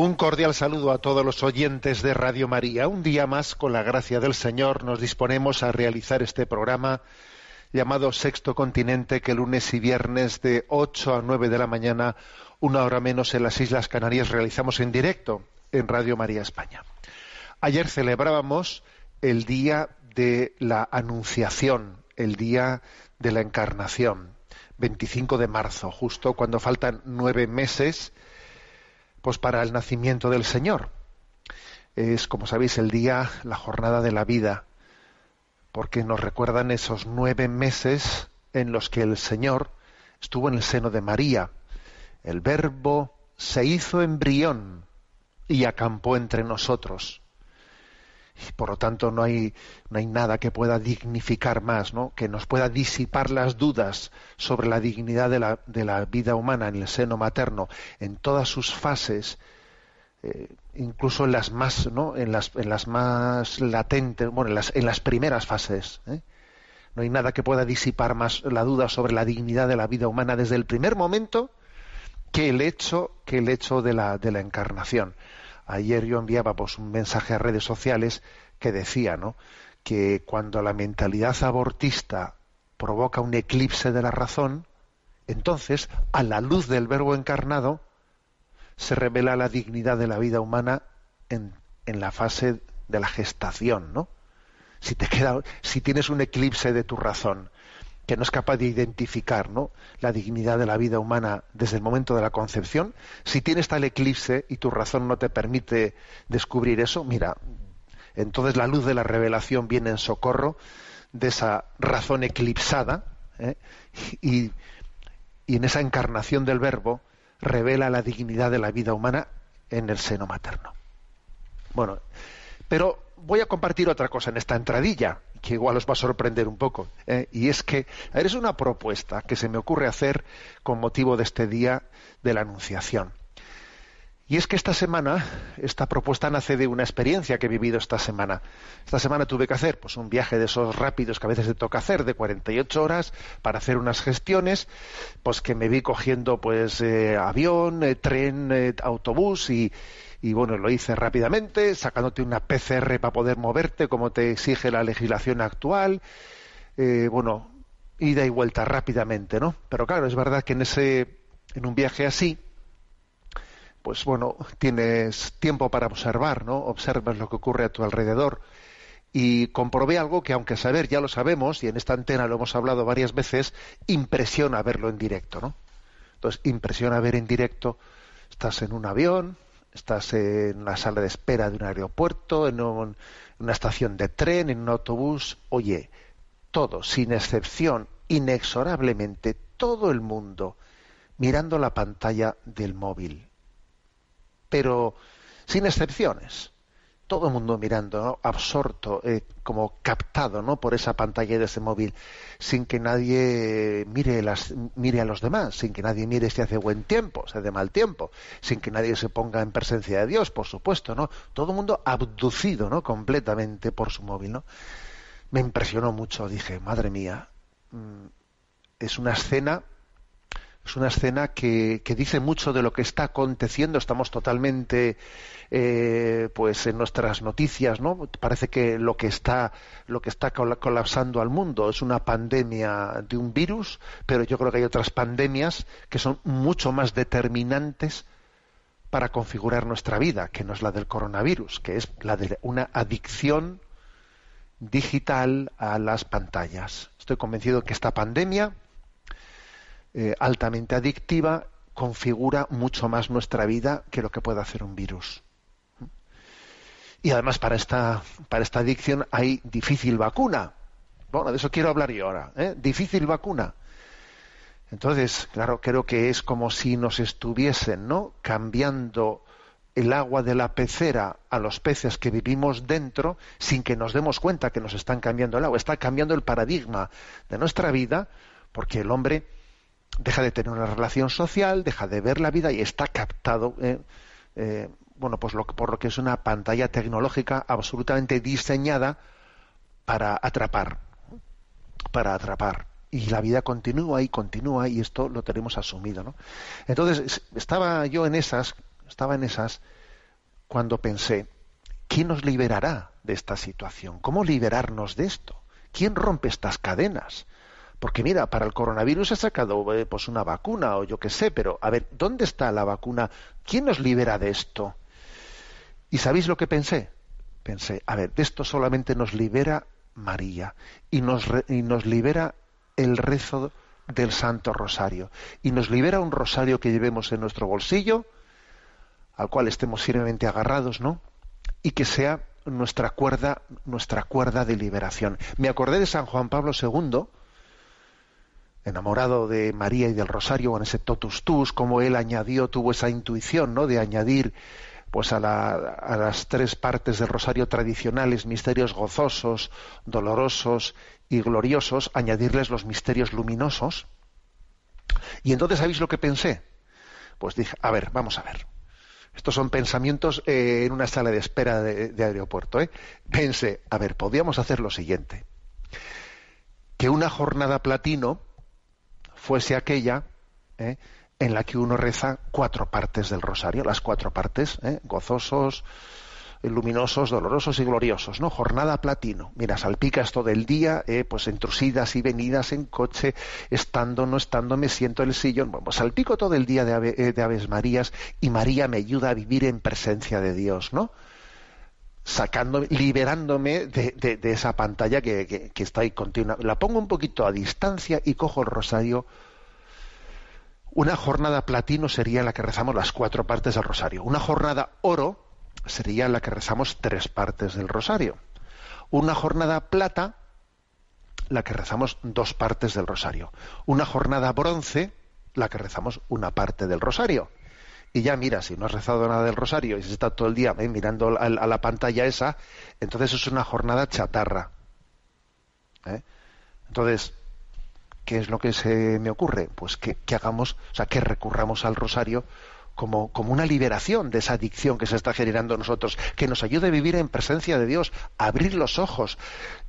Un cordial saludo a todos los oyentes de Radio María. Un día más, con la gracia del Señor, nos disponemos a realizar este programa llamado Sexto Continente, que lunes y viernes de 8 a 9 de la mañana, una hora menos en las Islas Canarias, realizamos en directo en Radio María España. Ayer celebrábamos el día de la Anunciación, el día de la Encarnación, 25 de marzo, justo cuando faltan nueve meses pues para el nacimiento del Señor. Es, como sabéis, el día, la jornada de la vida, porque nos recuerdan esos nueve meses en los que el Señor estuvo en el seno de María. El Verbo se hizo embrión y acampó entre nosotros. Por lo tanto no hay, no hay nada que pueda dignificar más, ¿no? que nos pueda disipar las dudas sobre la dignidad de la, de la vida humana en el seno materno, en todas sus fases, eh, incluso en las más, ¿no? en las, en las más latentes, bueno, en las, en las primeras fases. ¿eh? No hay nada que pueda disipar más la duda sobre la dignidad de la vida humana desde el primer momento que el hecho, que el hecho de la, de la encarnación. Ayer yo enviaba pues, un mensaje a redes sociales que decía ¿no? que cuando la mentalidad abortista provoca un eclipse de la razón, entonces, a la luz del verbo encarnado, se revela la dignidad de la vida humana en, en la fase de la gestación, ¿no? Si te queda, si tienes un eclipse de tu razón, que no es capaz de identificar ¿no? la dignidad de la vida humana desde el momento de la concepción, si tienes tal eclipse y tu razón no te permite descubrir eso, mira, entonces la luz de la revelación viene en socorro de esa razón eclipsada ¿eh? y, y en esa encarnación del verbo revela la dignidad de la vida humana en el seno materno. Bueno, pero voy a compartir otra cosa en esta entradilla, que igual os va a sorprender un poco. ¿eh? Y es que es una propuesta que se me ocurre hacer con motivo de este día de la Anunciación. Y es que esta semana, esta propuesta nace de una experiencia que he vivido esta semana. Esta semana tuve que hacer pues, un viaje de esos rápidos que a veces te toca hacer, de 48 horas, para hacer unas gestiones, pues que me vi cogiendo pues eh, avión, eh, tren, autobús y, y bueno, lo hice rápidamente, sacándote una PCR para poder moverte, como te exige la legislación actual. Eh, bueno, ida y vuelta rápidamente, ¿no? Pero claro, es verdad que en ese, en un viaje así, pues bueno, tienes tiempo para observar, ¿no? Observas lo que ocurre a tu alrededor. Y comprobé algo que, aunque saber ya lo sabemos, y en esta antena lo hemos hablado varias veces, impresiona verlo en directo, ¿no? Entonces, impresiona ver en directo, estás en un avión, estás en una sala de espera de un aeropuerto, en una estación de tren, en un autobús, oye, todo, sin excepción, inexorablemente, todo el mundo mirando la pantalla del móvil. Pero sin excepciones. Todo el mundo mirando, ¿no? absorto, eh, como captado ¿no? por esa pantalla de ese móvil, sin que nadie mire, mire a los demás, sin que nadie mire si hace buen tiempo, si hace mal tiempo, sin que nadie se ponga en presencia de Dios, por supuesto, ¿no? Todo el mundo abducido, ¿no? Completamente por su móvil, ¿no? Me impresionó mucho, dije, madre mía, mm, es una escena es una escena que, que dice mucho de lo que está aconteciendo. Estamos totalmente, eh, pues, en nuestras noticias, ¿no? Parece que lo que está, lo que está cola- colapsando al mundo es una pandemia de un virus, pero yo creo que hay otras pandemias que son mucho más determinantes para configurar nuestra vida, que no es la del coronavirus, que es la de una adicción digital a las pantallas. Estoy convencido que esta pandemia eh, altamente adictiva configura mucho más nuestra vida que lo que puede hacer un virus. Y además para esta, para esta adicción hay difícil vacuna. Bueno, de eso quiero hablar yo ahora. ¿eh? Difícil vacuna. Entonces, claro, creo que es como si nos estuviesen, ¿no? Cambiando el agua de la pecera a los peces que vivimos dentro sin que nos demos cuenta que nos están cambiando el agua. Está cambiando el paradigma de nuestra vida porque el hombre deja de tener una relación social, deja de ver la vida y está captado, eh, eh, bueno, pues por lo que es una pantalla tecnológica absolutamente diseñada para atrapar, para atrapar y la vida continúa y continúa y esto lo tenemos asumido, ¿no? Entonces estaba yo en esas, estaba en esas cuando pensé, ¿quién nos liberará de esta situación? ¿Cómo liberarnos de esto? ¿Quién rompe estas cadenas? Porque mira, para el coronavirus ha sacado eh, pues una vacuna o yo qué sé, pero a ver, ¿dónde está la vacuna? ¿Quién nos libera de esto? ¿Y sabéis lo que pensé? Pensé, a ver, de esto solamente nos libera María y nos, y nos libera el rezo del Santo Rosario y nos libera un rosario que llevemos en nuestro bolsillo, al cual estemos firmemente agarrados, ¿no? Y que sea nuestra cuerda, nuestra cuerda de liberación. Me acordé de San Juan Pablo II, enamorado de María y del Rosario, con ese totus tus, como él añadió, tuvo esa intuición, ¿no? De añadir pues a, a, las tres partes del rosario tradicionales, misterios gozosos, dolorosos y gloriosos, añadirles los misterios luminosos. Y entonces, ¿sabéis lo que pensé? Pues dije, a ver, vamos a ver. Estos son pensamientos eh, en una sala de espera de, aeropuerto. ¿eh? Pensé, a ver, podríamos hacer lo siguiente. Que una jornada platino fuese aquella ¿eh? en la que uno reza cuatro partes del rosario, las cuatro partes, ¿eh? gozosos, luminosos, dolorosos y gloriosos, ¿no? Jornada platino. Mira, salpicas todo el día, eh, pues entrusidas y venidas en coche, estando, no estando, me siento en el sillón. Bueno, pues salpico todo el día de, eh, de Aves Marías y María me ayuda a vivir en presencia de Dios, ¿no? Sacando, liberándome de, de, esa pantalla que, que, está ahí continua. La pongo un poquito a distancia y cojo el rosario una jornada platino sería la que rezamos las cuatro partes del rosario. Una jornada oro sería la que rezamos tres partes del rosario. Una jornada plata, la que rezamos dos partes del rosario. Una jornada bronce, la que rezamos una parte del rosario. Y ya mira, si no has rezado nada del rosario y se está todo el día eh, mirando a, la pantalla esa, entonces es una jornada chatarra. ¿eh? Entonces, ¿qué es lo que se me ocurre? Pues que, hagamos, o sea, que recurramos al rosario como, como, una liberación de esa adicción que se está generando en nosotros, que nos ayude a vivir en presencia de Dios, a abrir los ojos,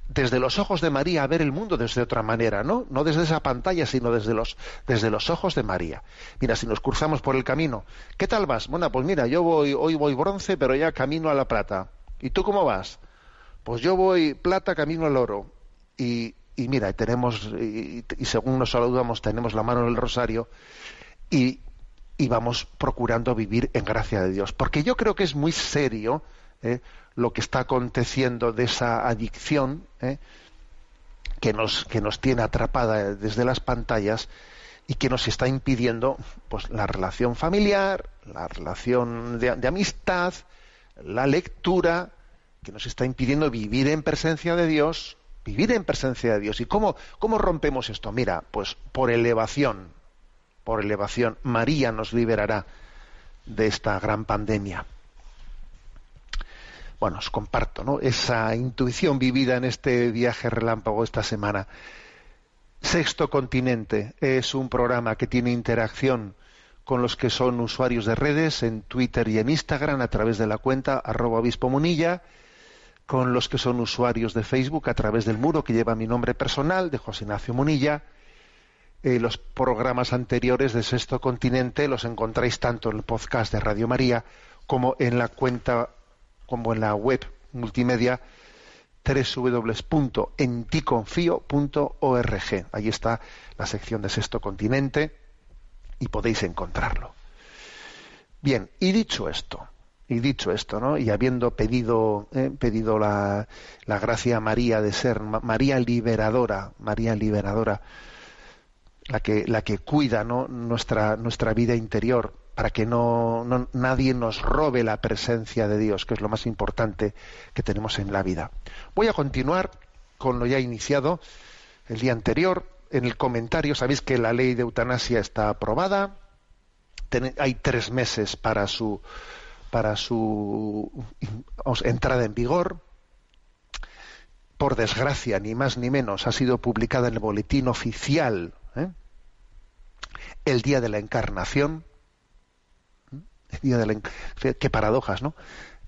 desde los ojos de María, a ver el mundo desde otra manera, ¿no? No desde esa pantalla, sino desde los, desde los ojos de María. Mira, si nos cruzamos por el camino, ¿qué tal vas? Bueno, pues mira, yo voy, hoy voy bronce, pero ya camino a la plata. ¿Y tú cómo vas? Pues yo voy plata, camino al oro. Y, y mira, tenemos, y, según nos saludamos, tenemos la mano en el rosario y, vamos procurando vivir en gracia de Dios. Porque yo creo que es muy serio ¿eh? lo que está aconteciendo de esa adicción ¿eh? que, nos, que nos tiene atrapada desde las pantallas y que nos está impidiendo pues la relación familiar, la relación de amistad, la lectura, que nos está impidiendo vivir en presencia de Dios, vivir en presencia de Dios. ¿Y cómo, cómo rompemos esto? Mira, pues por elevación, por elevación. María nos liberará de esta gran pandemia. Bueno, os comparto ¿no? esa intuición vivida en este viaje relámpago esta semana. Sexto Continente es un programa que tiene interacción con los que son usuarios de redes en Twitter y en Instagram a través de la cuenta arroba obispo munilla con los que son usuarios de Facebook a través del muro que lleva mi nombre personal, de José Ignacio Munilla. Eh, los programas anteriores de Sexto Continente los encontráis tanto en el podcast de Radio María como en la cuenta, como en la web multimedia www.enticonfio.org. Ahí está la sección de Sexto Continente y podéis encontrarlo. Bien, y dicho esto, y dicho esto, ¿no? Y habiendo pedido, eh, pedido la, la, gracia a María de ser María liberadora, María liberadora, la que, la que cuida ¿no? nuestra, nuestra vida interior, para que no, nadie nos robe la presencia de Dios, que es lo más importante que tenemos en la vida. Voy a continuar con lo ya iniciado el día anterior. En el comentario sabéis que la ley de eutanasia está aprobada. hay tres meses para su para su entrada en vigor. Por desgracia, ni más ni menos, ha sido publicada en el boletín oficial ¿eh? el día de la encarnación. El día de la, qué paradojas, ¿no?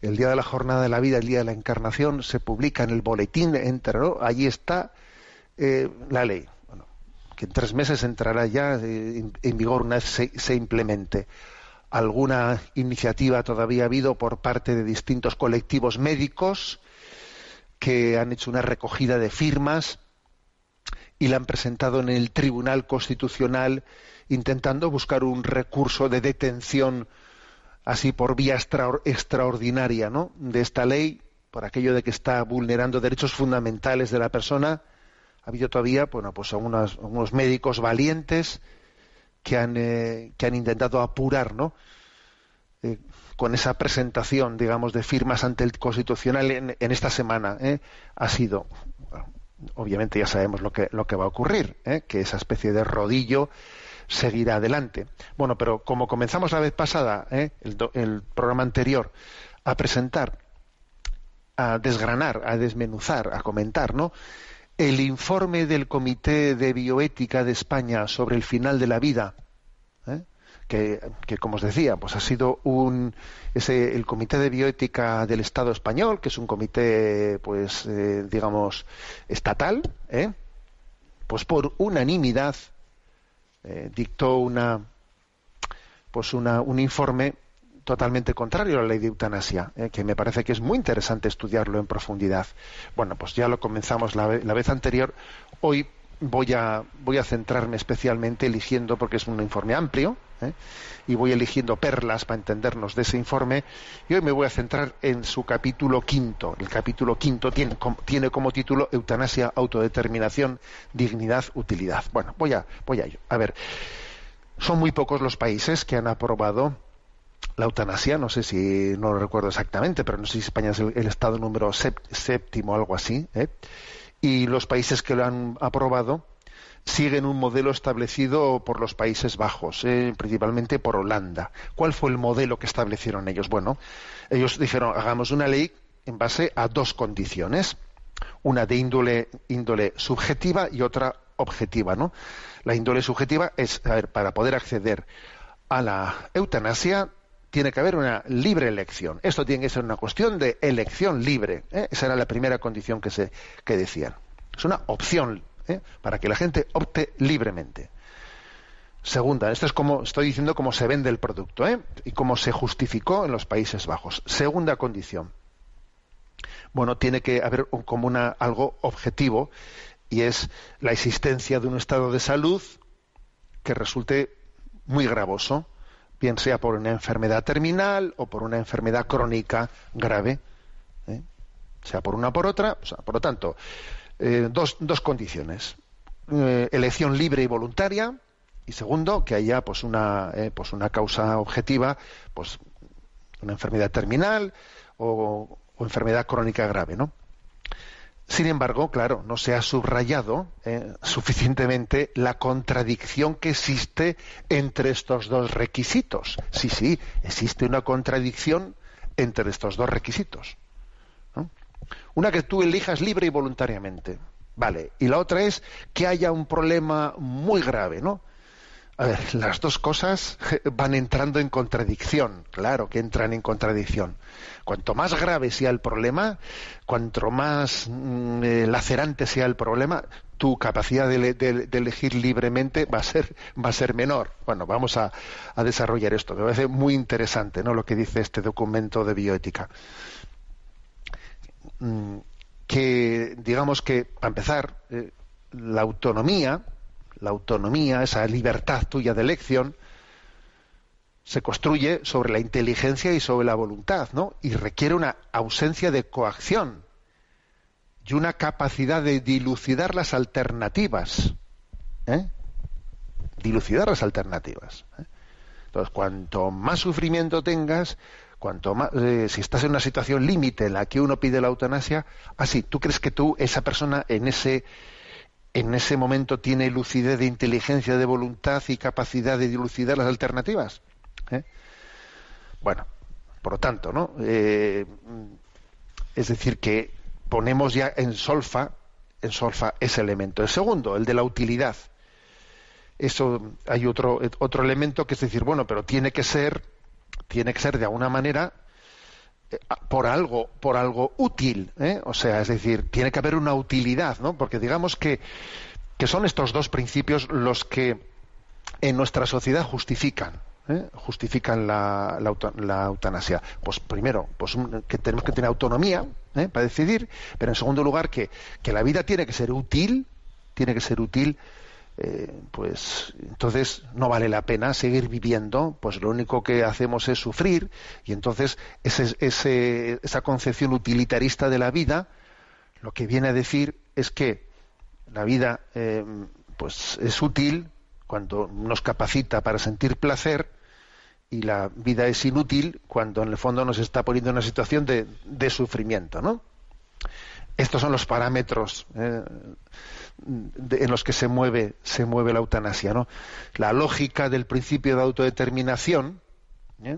El día de la jornada de la vida, el día de la encarnación, se publica en el boletín, entero, allí está eh, la ley. Bueno, que en tres meses entrará ya eh, en, vigor una vez se, se implemente alguna iniciativa todavía ha habido por parte de distintos colectivos médicos que han hecho una recogida de firmas y la han presentado en el Tribunal Constitucional intentando buscar un recurso de detención así por vía extraordinaria ¿no? de esta ley por aquello de que está vulnerando derechos fundamentales de la persona ha habido todavía bueno pues algunos médicos valientes que han, eh, que han intentado apurar, ¿no? Eh, con esa presentación, digamos, de firmas ante el Constitucional en, esta semana, ¿eh? ha sido, obviamente ya sabemos lo que, lo que va a ocurrir, que esa especie de rodillo seguirá adelante. Bueno, pero como comenzamos la vez pasada, el, el programa anterior, a presentar, a desgranar, a desmenuzar, a comentar, ¿no? el informe del Comité de Bioética de España sobre el final de la vida, ¿eh? que, como os decía, pues ha sido un el Comité de Bioética del Estado español, que es un comité, pues eh, digamos estatal, ¿eh? pues por unanimidad dictó una pues una, un informe totalmente contrario a la ley de eutanasia, eh, que me parece que es muy interesante estudiarlo en profundidad. Bueno, pues ya lo comenzamos la, vez anterior. Hoy voy a, voy a centrarme especialmente eligiendo, porque es un informe amplio, eh, y voy eligiendo perlas para entendernos de ese informe, y hoy me voy a centrar en su capítulo quinto. El capítulo quinto tiene, tiene como título Eutanasia, Autodeterminación, Dignidad, Utilidad. Bueno, voy a, voy a ello. A ver, son muy pocos los países que han aprobado la eutanasia, no sé si, no lo recuerdo exactamente, pero no sé si España es el, estado número séptimo o algo así, ¿eh? Y los países que lo han aprobado siguen un modelo establecido por los Países Bajos, ¿eh? principalmente por Holanda. ¿Cuál fue el modelo que establecieron ellos? Bueno, ellos dijeron, hagamos una ley en base a dos condiciones, una de índole, índole subjetiva y otra objetiva, ¿no? La índole subjetiva es, para poder acceder a la eutanasia tiene que haber una libre elección. Esto tiene que ser una cuestión de elección libre. ¿eh? Esa era la primera condición que, se, que decían. Es una opción ¿eh? para que la gente opte libremente. Segunda, esto es como estoy diciendo cómo se vende el producto ¿eh? y cómo se justificó en los Países Bajos. Segunda condición. Bueno, tiene que haber como una, algo objetivo y es la existencia de un estado de salud que resulte muy gravoso bien sea por una enfermedad terminal o por una enfermedad crónica grave, ¿eh? sea por una o por otra. por lo tanto, eh, dos, dos, condiciones. Eh, elección libre y voluntaria y segundo, que haya pues una, pues una causa objetiva, pues una enfermedad terminal o, o enfermedad crónica grave, ¿no? Sin embargo, claro, no se ha subrayado eh, suficientemente la contradicción que existe entre estos dos requisitos. Sí, sí, existe una contradicción entre estos dos requisitos. Una que tú elijas libre y voluntariamente. Vale. Y la otra es que haya un problema muy grave, ¿no? A ver, las dos cosas van entrando en contradicción, claro que entran en contradicción. Cuanto más grave sea el problema, cuanto más mm, eh, lacerante sea el problema, tu capacidad de, elegir libremente va a ser va a ser menor. Bueno, vamos a, desarrollar esto. Me parece muy interesante, ¿no? Lo que dice este documento de bioética. Mm, que digamos que para empezar eh, la autonomía la autonomía, esa libertad tuya de elección, se construye sobre la inteligencia y sobre la voluntad, ¿no? Y requiere una ausencia de coacción y una capacidad de dilucidar las alternativas. ¿eh? dilucidar las alternativas. ¿eh? Entonces, cuanto más sufrimiento tengas, cuanto más, eh, si estás en una situación límite en la que uno pide la eutanasia, así, ¿tú crees que tú, esa persona, en ese, en ese momento tiene lucidez de inteligencia, de voluntad y capacidad de dilucidar las alternativas? ¿Eh? Bueno, por lo tanto, ¿no? Eh, es decir, que ponemos ya en solfa, en solfa ese elemento. El segundo, el de la utilidad. Eso hay otro, otro elemento que es decir, bueno, pero tiene que ser, tiene que ser de alguna manera por algo, por algo útil, ¿eh? o sea, es decir, tiene que haber una utilidad, ¿no? Porque digamos que, que son estos dos principios los que en nuestra sociedad justifican ¿eh? justifican la, la, eutanasia? Pues primero, pues que tenemos que tener autonomía ¿eh? para decidir, pero en segundo lugar que, que, la vida tiene que ser útil, tiene que ser útil, eh, pues entonces no vale la pena seguir viviendo, pues lo único que hacemos es sufrir y entonces ese, ese, esa concepción utilitarista de la vida lo que viene a decir es que la vida pues es útil cuando nos capacita para sentir placer y la vida es inútil cuando en el fondo nos está poniendo en una situación de, de sufrimiento, ¿no? Estos son los parámetros eh, en los que se mueve, se mueve la eutanasia, ¿no? La lógica del principio de autodeterminación, ¿eh?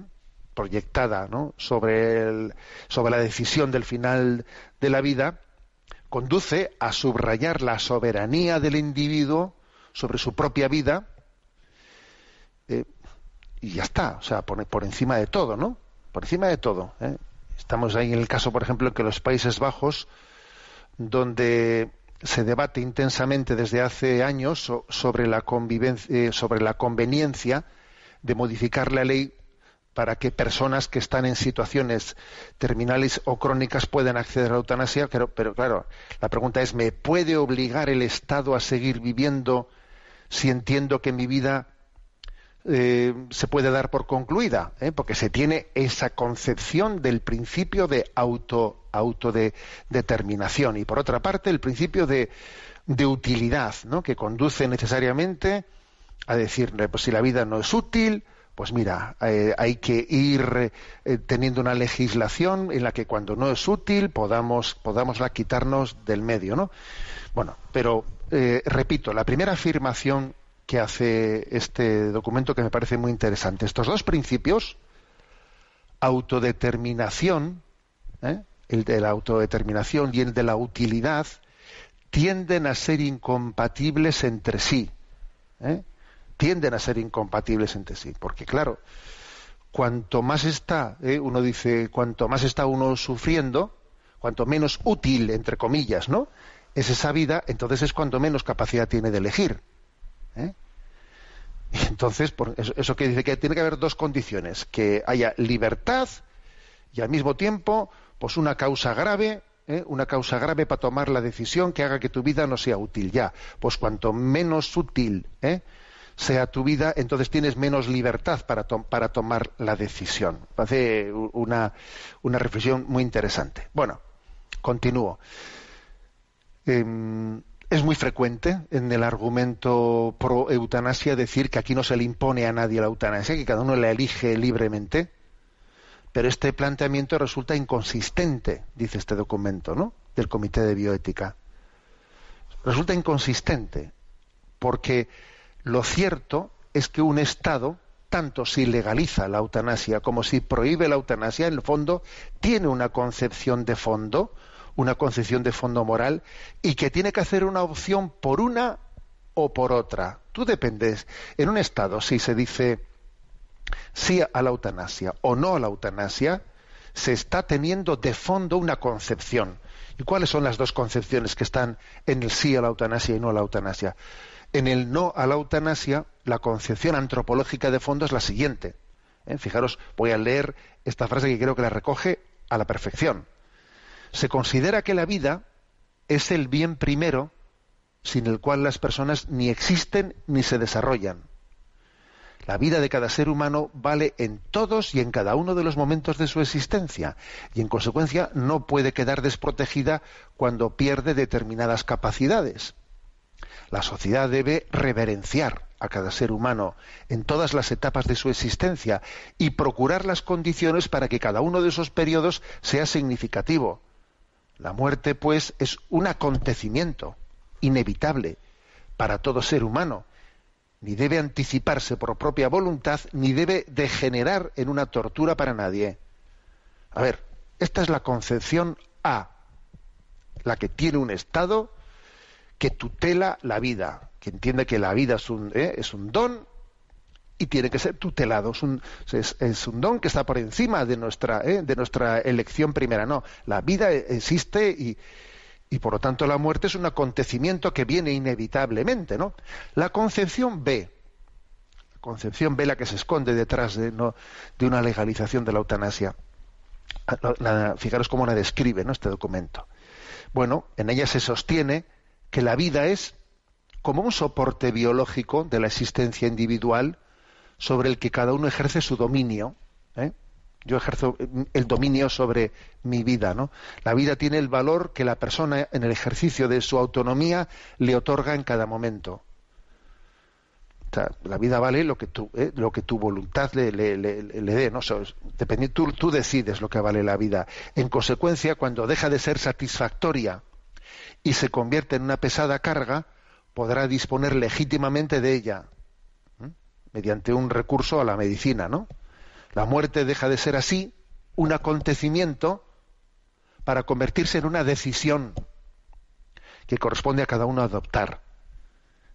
proyectada ¿no? sobre, el, sobre la decisión del final de la vida, conduce a subrayar la soberanía del individuo sobre su propia vida, eh, y ya está, o sea, por, por, encima de todo, ¿no? Por encima de todo. Estamos ahí en el caso, por ejemplo, que los Países Bajos, donde se debate intensamente desde hace años sobre la convivencia, eh, sobre la conveniencia de modificar la ley para que personas que están en situaciones terminales o crónicas puedan acceder a la eutanasia, pero, pero claro, la pregunta es, ¿me puede obligar el Estado a seguir viviendo si entiendo que mi vida eh, se puede dar por concluida, ¿eh? porque se tiene esa concepción del principio de auto autodeterminación y por otra parte el principio de, de utilidad, ¿no? que conduce necesariamente a decir, pues si la vida no es útil, pues mira, eh, hay que ir teniendo una legislación en la que cuando no es útil podamos, quitarnos del medio, ¿no? Bueno, pero repito, la primera afirmación que hace este documento que me parece muy interesante. Estos dos principios, autodeterminación, ¿eh? el de la autodeterminación y el de la utilidad, tienden a ser incompatibles entre sí. ¿eh? Tienden a ser incompatibles entre sí. Porque, claro, cuanto más está, ¿eh? uno dice, cuanto más está uno sufriendo, cuanto menos útil, entre comillas, ¿no? Es esa vida, entonces es cuanto menos capacidad tiene de elegir. ¿Eh? Y entonces, por eso, eso, que dice que tiene que haber dos condiciones, que haya libertad y al mismo tiempo, pues una causa grave, ¿eh? una causa grave para tomar la decisión que haga que tu vida no sea útil ya. Pues cuanto menos útil ¿eh? sea tu vida, entonces tienes menos libertad para, to para tomar la decisión. Hace una, una reflexión muy interesante. Bueno, continúo. Eh, es muy frecuente en el argumento pro eutanasia decir que aquí no se le impone a nadie la eutanasia, que cada uno la elige libremente. Pero este planteamiento resulta inconsistente, dice este documento, ¿no? Del Comité de Bioética. Resulta inconsistente porque lo cierto es que un Estado, tanto si legaliza la eutanasia como si prohíbe la eutanasia, en el fondo tiene una concepción de fondo una concepción de fondo moral y que tiene que hacer una opción por una o por otra. Tú dependes. En un Estado, si se dice sí a la eutanasia o no a la eutanasia, se está teniendo de fondo una concepción. ¿Y cuáles son las dos concepciones que están en el sí a la eutanasia y no a la eutanasia? En el no a la eutanasia, la concepción antropológica de fondo es la siguiente. ¿Eh? Fijaros, voy a leer esta frase que creo que la recoge a la perfección se considera que la vida es el bien primero sin el cual las personas ni existen ni se desarrollan. La vida de cada ser humano vale en todos y en cada uno de los momentos de su existencia y en consecuencia no puede quedar desprotegida cuando pierde determinadas capacidades. La sociedad debe reverenciar a cada ser humano en todas las etapas de su existencia y procurar las condiciones para que cada uno de esos periodos sea significativo. La muerte, pues, es un acontecimiento inevitable para todo ser humano. Ni debe anticiparse por propia voluntad, ni debe degenerar en una tortura para nadie. A ver, esta es la concepción A, la que tiene un Estado que tutela la vida, que entiende que la vida es un, ¿eh? don y tiene que ser tutelado. Es un, es, un don que está por encima de nuestra, ¿eh? de nuestra elección primera. No, la vida existe y, y por lo tanto la muerte es un acontecimiento que viene inevitablemente. ¿no? La concepción B, la concepción B la que se esconde detrás de, ¿no? de una legalización de la eutanasia. Ah, fijaros cómo la describe ¿no? este documento. Bueno, en ella se sostiene que la vida es como un soporte biológico de la existencia individual sobre el que cada uno ejerce su dominio. ¿eh? Yo ejerzo el dominio sobre mi vida, ¿no? La vida tiene el valor que la persona en el ejercicio de su autonomía le otorga en cada momento. la vida vale lo que tu, ¿eh? tu voluntad le, dé, ¿no? tú, tú decides lo que vale la vida. En consecuencia, cuando deja de ser satisfactoria y se convierte en una pesada carga, podrá disponer legítimamente de ella mediante un recurso a la medicina, ¿no? La muerte deja de ser así un acontecimiento para convertirse en una decisión que corresponde a cada uno adoptar.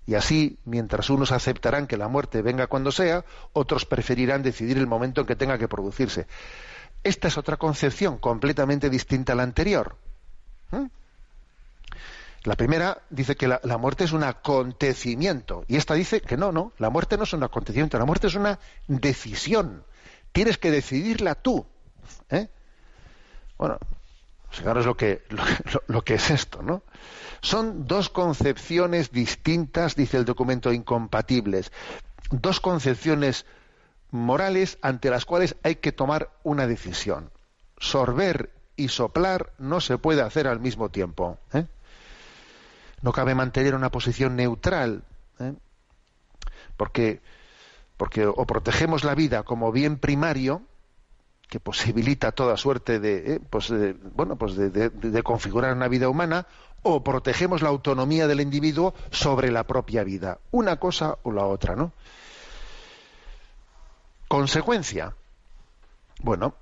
Y así, mientras unos aceptarán que la muerte venga cuando sea, otros preferirán decidir el momento en que tenga que producirse. Esta es otra concepción completamente distinta a la anterior. La primera dice que la, muerte es un acontecimiento y esta dice que no, no, la muerte no es un acontecimiento, la muerte es una decisión. Tienes que decidirla tú. ¿eh? Bueno, fijaros lo que, lo, que es esto, ¿no? Son dos concepciones distintas, dice el documento, incompatibles. Dos concepciones morales ante las cuales hay que tomar una decisión. Sorber y soplar no se puede hacer al mismo tiempo. ¿eh? No cabe mantener una posición neutral, ¿eh? porque, porque o protegemos la vida como bien primario, que posibilita toda suerte de, ¿eh? pues bueno, pues de, configurar una vida humana, o protegemos la autonomía del individuo sobre la propia vida, una cosa o la otra, ¿no? Consecuencia, bueno,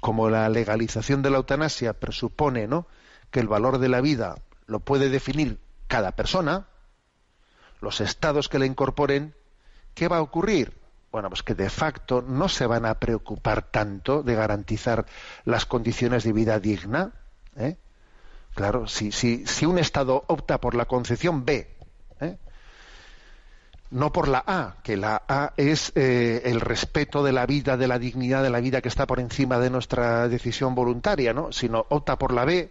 como la legalización de la eutanasia presupone, ¿no? que el valor de la vida lo puede definir cada persona, los estados que le incorporen, ¿qué va a ocurrir? Bueno, pues que de facto no se van a preocupar tanto de garantizar las condiciones de vida digna. ¿eh? Claro, si, si, si, un Estado opta por la concepción B, ¿eh? no por la A, que la A es eh, el respeto de la vida, de la dignidad de la vida que está por encima de nuestra decisión voluntaria, ¿no? sino opta por la B,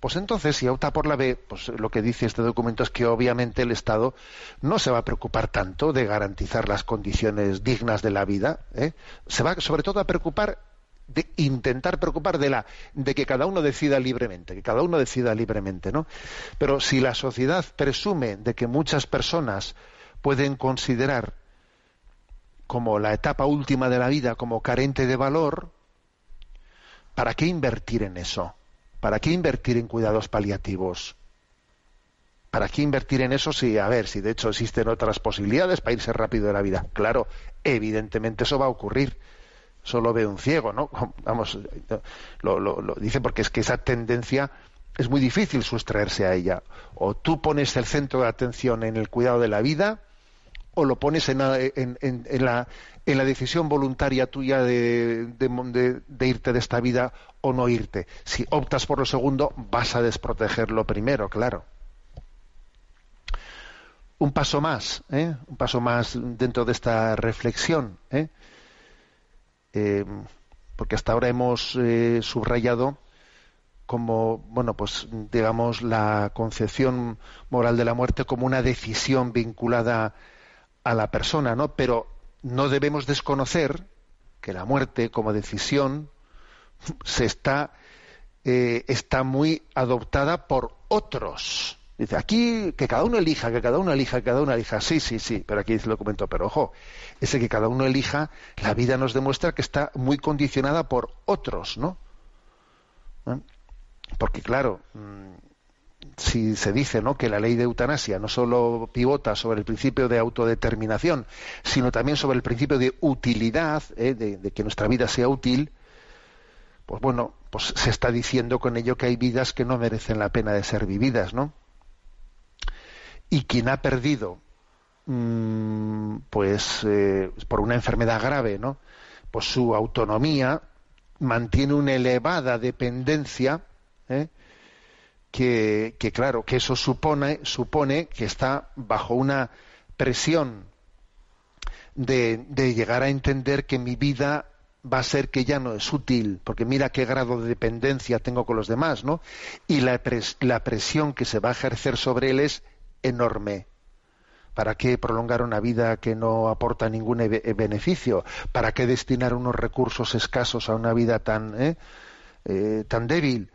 pues entonces, si opta por la B, pues lo que dice este documento es que obviamente el Estado no se va a preocupar tanto de garantizar las condiciones dignas de la vida, ¿eh? se va sobre todo a preocupar de intentar preocupar de de que cada uno decida libremente, que cada uno decida libremente, ¿no? Pero si la sociedad presume de que muchas personas pueden considerar como la etapa última de la vida como carente de valor, ¿para qué invertir en eso? ¿Para qué invertir en cuidados paliativos? ¿Para qué invertir en eso si, a ver, si de hecho existen otras posibilidades para irse rápido de la vida? Claro, evidentemente eso va a ocurrir. Solo ve un ciego, ¿no? Vamos, lo, lo, dice porque es que esa tendencia es muy difícil sustraerse a ella. O tú pones el centro de atención en el cuidado de la vida, o lo pones en, la, decisión voluntaria tuya de, irte de esta vida o no irte. Si optas por lo segundo, vas a desproteger lo primero, claro. Un paso más, ¿eh? un paso más dentro de esta reflexión, ¿eh? Eh, porque hasta ahora hemos subrayado como, bueno, pues digamos la concepción moral de la muerte como una decisión vinculada a la persona, ¿no? Pero no debemos desconocer que la muerte como decisión se está, eh, está muy adoptada por otros, Dice, aquí que cada uno elija, que cada uno elija, que cada uno elija. Sí, sí, sí, pero aquí dice el documento, pero ojo, ese que cada uno elija, la vida nos demuestra que está muy condicionada por otros, ¿no? ¿Eh? Porque claro, mm, si se dice ¿no? que la ley de eutanasia no solo pivota sobre el principio de autodeterminación, sino también sobre el principio de utilidad, ¿eh? de, que nuestra vida sea útil, pues bueno, pues se está diciendo con ello que hay vidas que no merecen la pena de ser vividas, ¿no? y quien ha perdido mmm, pues eh, por una enfermedad grave no pues su autonomía mantiene una elevada dependencia ¿eh? Que, claro que eso supone supone que está bajo una presión de, llegar a entender que mi vida va a ser que ya no es útil, porque mira qué grado de dependencia tengo con los demás, ¿no? Y la, pres la presión que se va a ejercer sobre él es enorme. ¿Para qué prolongar una vida que no aporta ningún beneficio? ¿Para qué destinar unos recursos escasos a una vida tan, eh, eh, tan débil?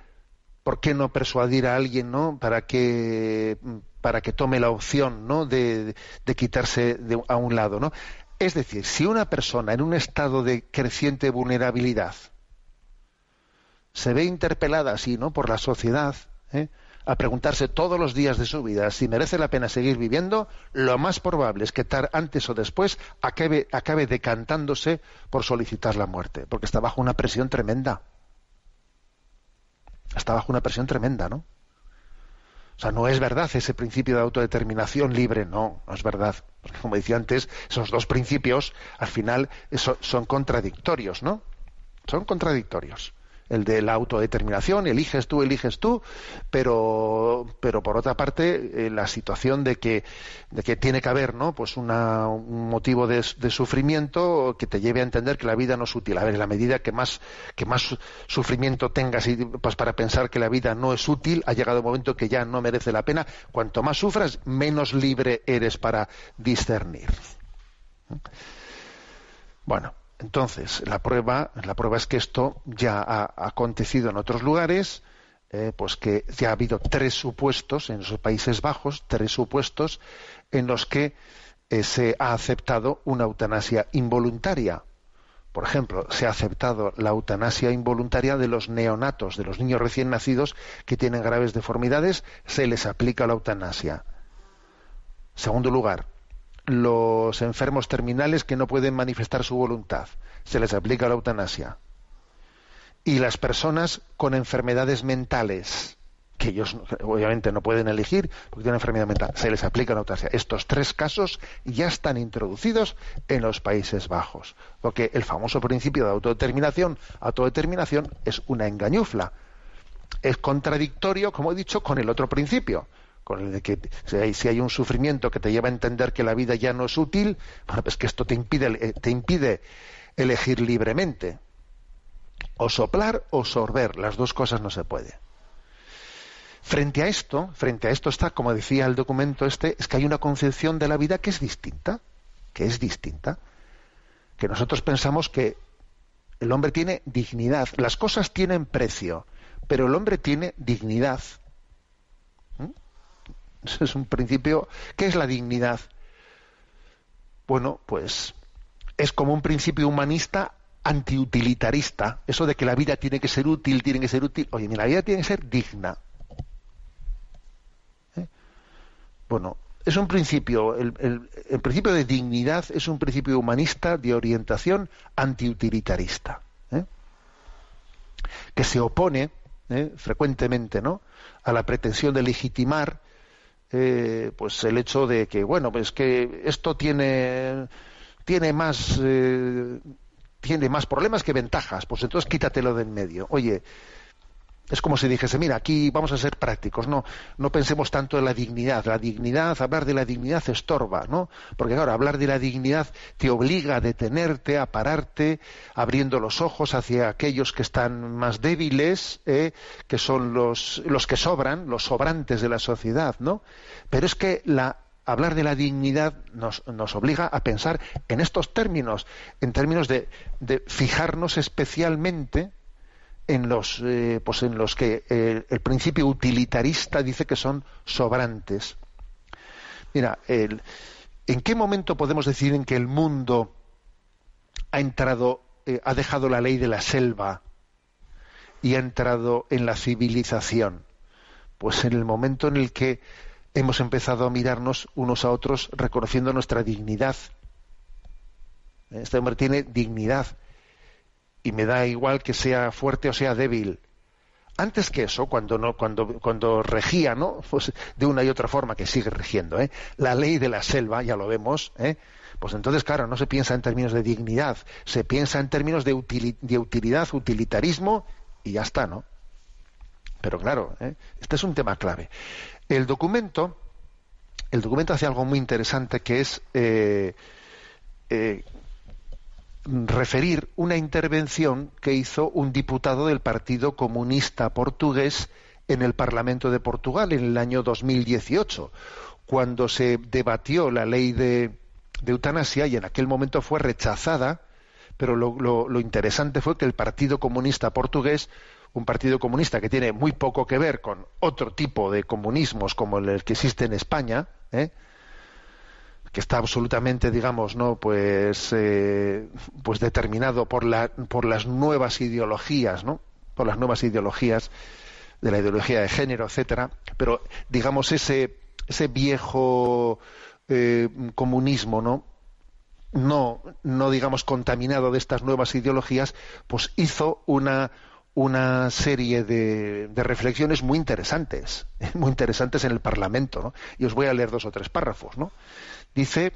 ¿Por qué no persuadir a alguien, no, para que para que tome la opción, no, de, quitarse de, a un lado, no? Es decir, si una persona en un estado de creciente vulnerabilidad se ve interpelada así, ¿no? Por la sociedad, ¿eh? a preguntarse todos los días de su vida si merece la pena seguir viviendo, lo más probable es que antes o después acabe, acabe decantándose por solicitar la muerte, porque está bajo una presión tremenda. Está bajo una presión tremenda, ¿no? O sea, no es verdad ese principio de autodeterminación libre, no, no es verdad. Porque como decía antes, esos dos principios al final son contradictorios, ¿no? Son contradictorios el de la autodeterminación, eliges tú, eliges tú, pero, pero por otra parte, eh, la situación de que, de que tiene que haber ¿no? pues una, un motivo de, sufrimiento que te lleve a entender que la vida no es útil. A ver, en la medida que más, que más sufrimiento tengas y, pues para pensar que la vida no es útil, ha llegado el momento que ya no merece la pena. Cuanto más sufras, menos libre eres para discernir. Bueno, entonces, la prueba, la prueba es que esto ya ha acontecido en otros lugares, eh, pues que ya ha habido tres supuestos en los Países Bajos, tres supuestos en los que eh, se ha aceptado una eutanasia involuntaria. Por ejemplo, se ha aceptado la eutanasia involuntaria de los neonatos, de los niños recién nacidos que tienen graves deformidades, se les aplica la eutanasia. Segundo lugar, los enfermos terminales que no pueden manifestar su voluntad. Se les aplica la eutanasia. Y las personas con enfermedades mentales, que ellos obviamente no pueden elegir porque tienen enfermedad mental, se les aplica la eutanasia. Estos tres casos ya están introducidos en los Países Bajos, porque el famoso principio de autodeterminación, autodeterminación es una engañufla. Es contradictorio, como he dicho, con el otro principio con el de que si hay, un sufrimiento que te lleva a entender que la vida ya no es útil, bueno, pues que esto te impide, eh, te impide elegir libremente. O soplar o sorber, las dos cosas no se puede. Frente a esto, frente a esto está, como decía el documento este, es que hay una concepción de la vida que es distinta, que es distinta, que nosotros pensamos que el hombre tiene dignidad, las cosas tienen precio, pero el hombre tiene dignidad. Es un principio. ¿Qué es la dignidad? Bueno, pues es como un principio humanista antiutilitarista. Eso de que la vida tiene que ser útil, tiene que ser útil. Oye, la vida tiene que ser digna. ¿Eh? Bueno, es un principio, el, el, el, principio de dignidad es un principio humanista de orientación antiutilitarista, ¿eh? que se opone ¿eh? frecuentemente ¿no? a la pretensión de legitimar eh, pues el hecho de que bueno pues que esto tiene tiene más eh, tiene más problemas que ventajas pues entonces quítatelo de en medio. Oye es como si dijese, mira, aquí vamos a ser prácticos, no, no pensemos tanto en la dignidad. La dignidad, hablar de la dignidad estorba, ¿no? Porque claro, hablar de la dignidad te obliga a detenerte, a pararte, abriendo los ojos hacia aquellos que están más débiles, ¿eh? que son los, los que sobran, los sobrantes de la sociedad, ¿no? Pero es que la, hablar de la dignidad nos, nos, obliga a pensar en estos términos, en términos de, de fijarnos especialmente en los, eh, pues en los que el principio utilitarista dice que son sobrantes. Mira, ¿en qué momento podemos decir en que el mundo ha entrado, eh, ha dejado la ley de la selva y ha entrado en la civilización? Pues en el momento en el que hemos empezado a mirarnos unos a otros reconociendo nuestra dignidad. Este hombre tiene dignidad y me da igual que sea fuerte o sea débil. Antes que eso, cuando no, cuando, cuando regía, ¿no? Pues de una y otra forma que sigue rigiendo, ¿eh? La ley de la selva, ya lo vemos, ¿eh? Pues entonces, claro, no se piensa en términos de dignidad, se piensa en términos de, utilidad, utilitarismo y ya está, ¿no? Pero claro, ¿eh? este es un tema clave. El documento, el documento hace algo muy interesante que es eh, eh, referir una intervención que hizo un diputado del Partido Comunista Portugués en el Parlamento de Portugal en el año 2018, cuando se debatió la ley de, eutanasia y en aquel momento fue rechazada, pero lo, interesante fue que el Partido Comunista Portugués, un partido comunista que tiene muy poco que ver con otro tipo de comunismos como el que existe en España, ¿eh? Que está absolutamente, digamos, no, pues, eh, pues determinado por la, por las nuevas ideologías, ¿no? Por las nuevas ideologías de la ideología de género, etcétera. Pero, digamos, ese, ese viejo eh, comunismo, ¿no? No, no, digamos, contaminado de estas nuevas ideologías, pues hizo una, una serie de, de, reflexiones muy interesantes, muy interesantes en el Parlamento, ¿no? Y os voy a leer dos o tres párrafos, ¿no? Dice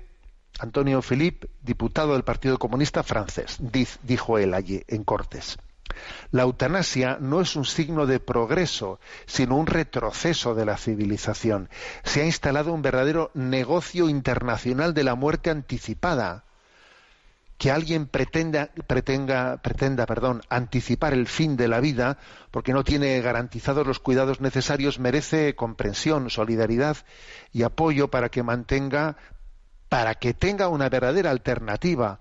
Antonio Philippe, diputado del Partido Comunista francés, dijo él allí en Cortes. La eutanasia no es un signo de progreso, sino un retroceso de la civilización. Se ha instalado un verdadero negocio internacional de la muerte anticipada. Que alguien pretenda, pretenda, perdón, anticipar el fin de la vida porque no tiene garantizados los cuidados necesarios merece comprensión, solidaridad y apoyo para que mantenga para que tenga una verdadera alternativa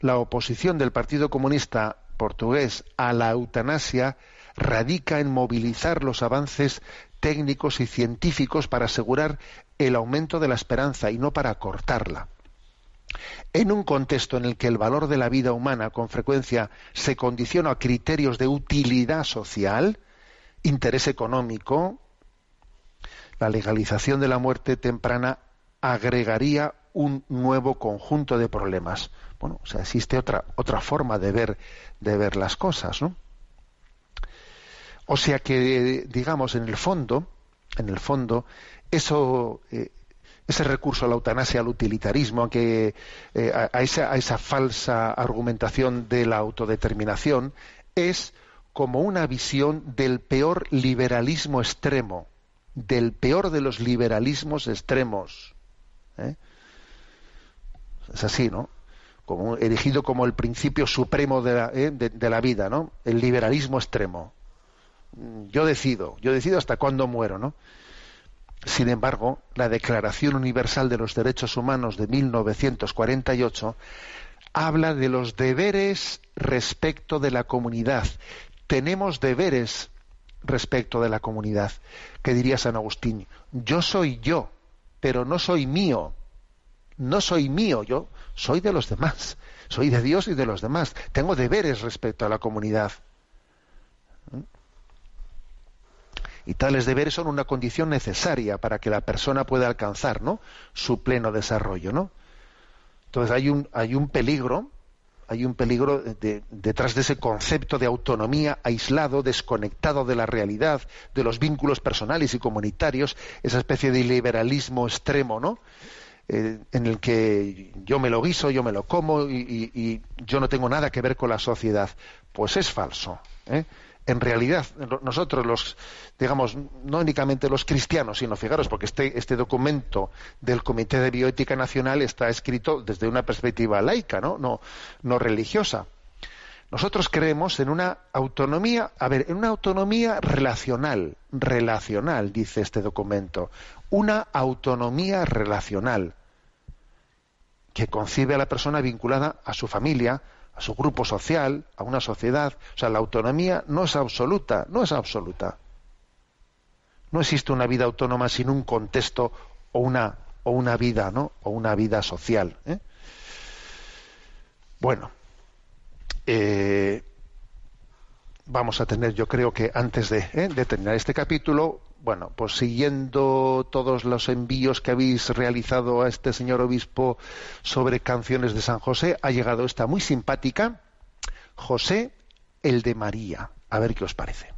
la oposición del Partido Comunista portugués a la eutanasia radica en movilizar los avances técnicos y científicos para asegurar el aumento de la esperanza y no para cortarla. En un contexto en el que el valor de la vida humana con frecuencia se condiciona a criterios de utilidad social, interés económico, la legalización de la muerte temprana agregaría un nuevo conjunto de problemas. Bueno, o sea, existe otra, otra forma de ver, de ver las cosas, ¿no? O sea que, digamos, en el fondo, en el fondo, eso, eh, ese recurso a la eutanasia, al utilitarismo, que, eh, a, esa, a esa falsa argumentación de la autodeterminación, es como una visión del peor liberalismo extremo, del peor de los liberalismos extremos. ¿eh? Es así, ¿no? Como, erigido como el principio supremo de la, ¿eh? de, la vida, ¿no? El liberalismo extremo. Yo decido, yo decido hasta cuándo muero, ¿no? Sin embargo, la Declaración Universal de los Derechos Humanos de 1948 habla de los deberes respecto de la comunidad. Tenemos deberes respecto de la comunidad. ¿Qué diría San Agustín? Yo soy yo, pero no soy mío no soy mío, yo soy de los demás, soy de Dios y de los demás. Tengo deberes respecto a la comunidad. Y tales deberes son una condición necesaria para que la persona pueda alcanzar ¿no? su pleno desarrollo. ¿no? Entonces hay un, hay un peligro, hay un peligro detrás de ese concepto de autonomía aislado, desconectado de la realidad, de los vínculos personales y comunitarios, esa especie de liberalismo extremo, ¿no? Eh, en el que yo me lo guiso, yo me lo como y, yo no tengo nada que ver con la sociedad. Pues es falso. ¿eh? En realidad, nosotros los, digamos, no únicamente los cristianos, sino fijaros, porque este, este documento del Comité de Bioética Nacional está escrito desde una perspectiva laica, ¿no? No, no religiosa. Nosotros creemos en una autonomía, a ver, en una autonomía relacional, relacional, dice este documento, una autonomía relacional que concibe a la persona vinculada a su familia, a su grupo social, a una sociedad. O sea, la autonomía no es absoluta, no es absoluta. No existe una vida autónoma sin un contexto o una, o una vida, ¿no? O una vida social. ¿eh? Bueno, eh, vamos a tener, yo creo que antes ¿eh? de terminar este capítulo, bueno, pues siguiendo todos los envíos que habéis realizado a este señor obispo sobre canciones de San José, ha llegado esta muy simpática, José el de María. A ver qué os parece.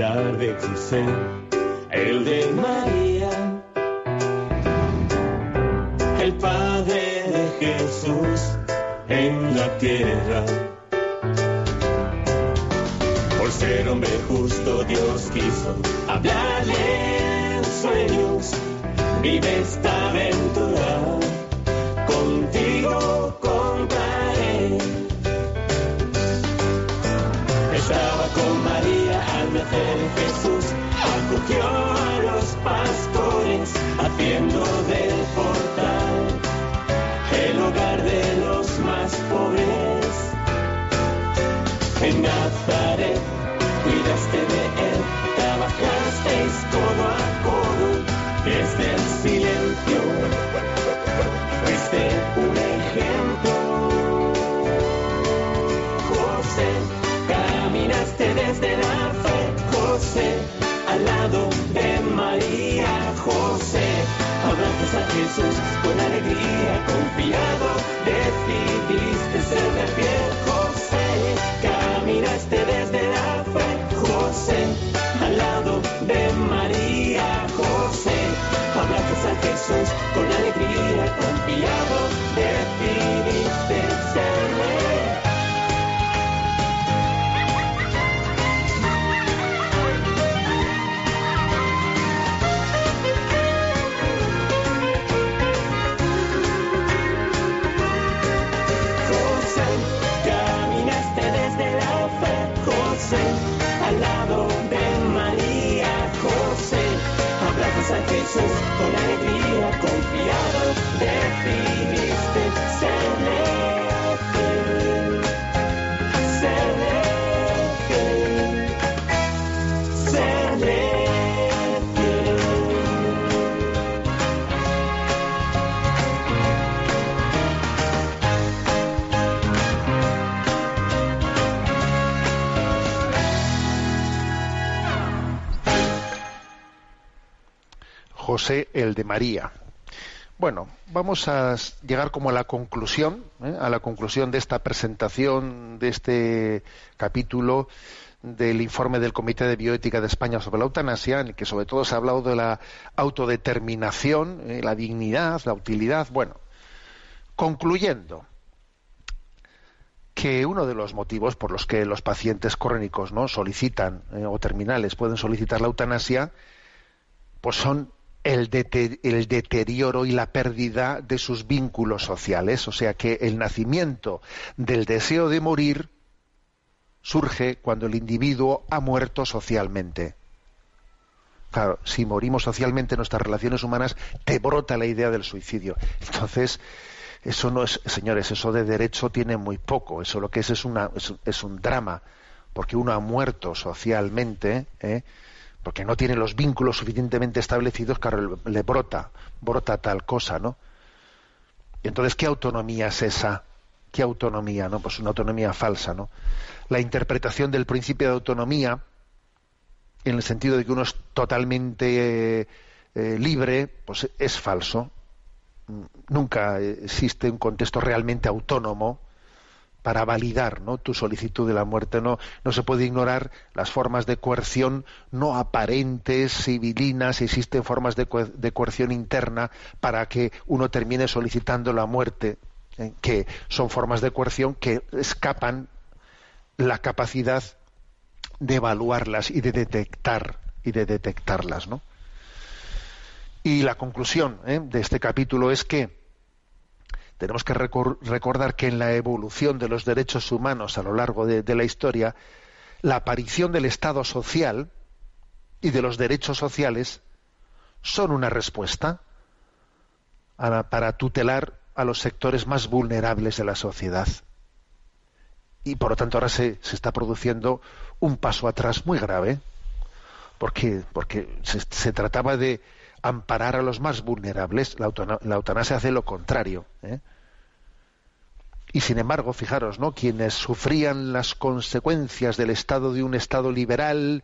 De José, el de María, el padre de Jesús en la tierra. Por ser hombre justo, Dios quiso hablarle en sueños. Vive esta aventura, contigo contaré. Jesús, acogió a los pastores, haciendo Jesús con alegría, confiado, decidiste ser de pie, José, caminaste desde la fe, José, al lado de María, José, abrazas a Jesús con alegría, confiado, decidiste José el de María. Bueno, vamos a llegar como a la conclusión, ¿eh? a la conclusión de esta presentación de este capítulo del informe del Comité de Bioética de España sobre la eutanasia, en el que sobre todo se ha hablado de la autodeterminación, eh, la dignidad, la utilidad. Bueno, concluyendo que uno de los motivos por los que los pacientes crónicos no solicitan eh, o terminales pueden solicitar la eutanasia pues son el, el deterioro y la pérdida de sus vínculos sociales. O sea que el nacimiento del deseo de morir surge cuando el individuo ha muerto socialmente. Claro, si morimos socialmente en nuestras relaciones humanas, te brota la idea del suicidio. Entonces, eso no es, señores, eso de derecho tiene muy poco. Eso lo que es es, una, es un drama, porque uno ha muerto socialmente, ¿eh? Porque no tiene los vínculos suficientemente establecidos, claro, le, brota, brota tal cosa, ¿no? Y entonces, ¿qué autonomía es esa? ¿Qué autonomía, no? Pues una autonomía falsa, ¿no? La interpretación del principio de autonomía, en el sentido de que uno es totalmente eh, libre, pues es falso. Nunca existe un contexto realmente autónomo para validar ¿no? tu solicitud de la muerte. No, no se puede ignorar las formas de coerción no aparentes, civilinas, existen formas de, coer- de coerción interna para que uno termine solicitando la muerte, ¿eh? que son formas de coerción que escapan la capacidad de evaluarlas y de detectar y de detectarlas, ¿no? Y la conclusión ¿eh? de este capítulo es que tenemos que recordar que en la evolución de los derechos humanos a lo largo de, la historia, la aparición del Estado social y de los derechos sociales son una respuesta para tutelar a los sectores más vulnerables de la sociedad. Y por lo tanto ahora se, está produciendo un paso atrás muy grave, porque, porque se trataba de amparar a los más vulnerables. La, eutanasia hace lo contrario. ¿eh? Y sin embargo, fijaros, ¿no? Quienes sufrían las consecuencias del estado de un estado liberal,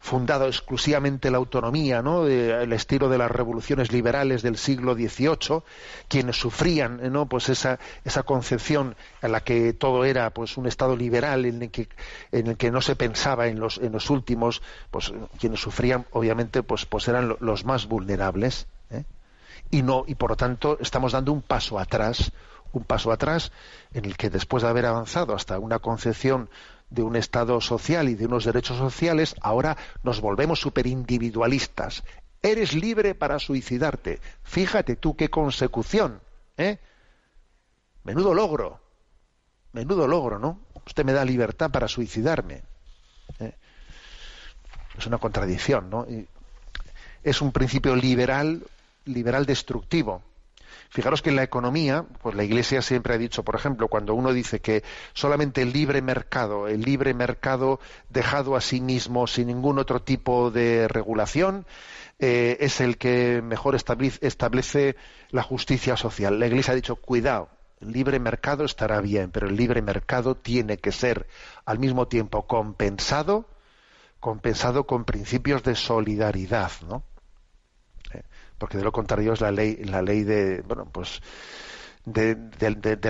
fundado exclusivamente en la autonomía, ¿no? el estilo de las revoluciones liberales del siglo XVIII, quienes sufrían, ¿no? Pues esa, esa concepción en la que todo era, pues, un estado liberal en el que, en el que no se pensaba en los, en los últimos, pues, quienes sufrían, obviamente, pues, pues eran los más vulnerables, ¿eh? y no, y por lo tanto estamos dando un paso atrás, un paso atrás en el que después de haber avanzado hasta una concepción de un Estado social y de unos derechos sociales, ahora nos volvemos superindividualistas. Eres libre para suicidarte. Fíjate tú qué consecución. ¿eh? Menudo logro. Menudo logro, ¿no? Usted me da libertad para suicidarme. ¿eh? Es una contradicción, ¿no? es un principio liberal, liberal destructivo. Fijaros que en la economía, pues la Iglesia siempre ha dicho, por ejemplo, cuando uno dice que solamente el libre mercado, el libre mercado dejado a sí mismo sin ningún otro tipo de regulación, eh, es el que mejor establece la justicia social. La Iglesia ha dicho, cuidado, el libre mercado estará bien, pero el libre mercado tiene que ser al mismo tiempo compensado, compensado con principios de solidaridad, ¿no? Porque de lo contrario es la ley, la ley de, bueno, pues de,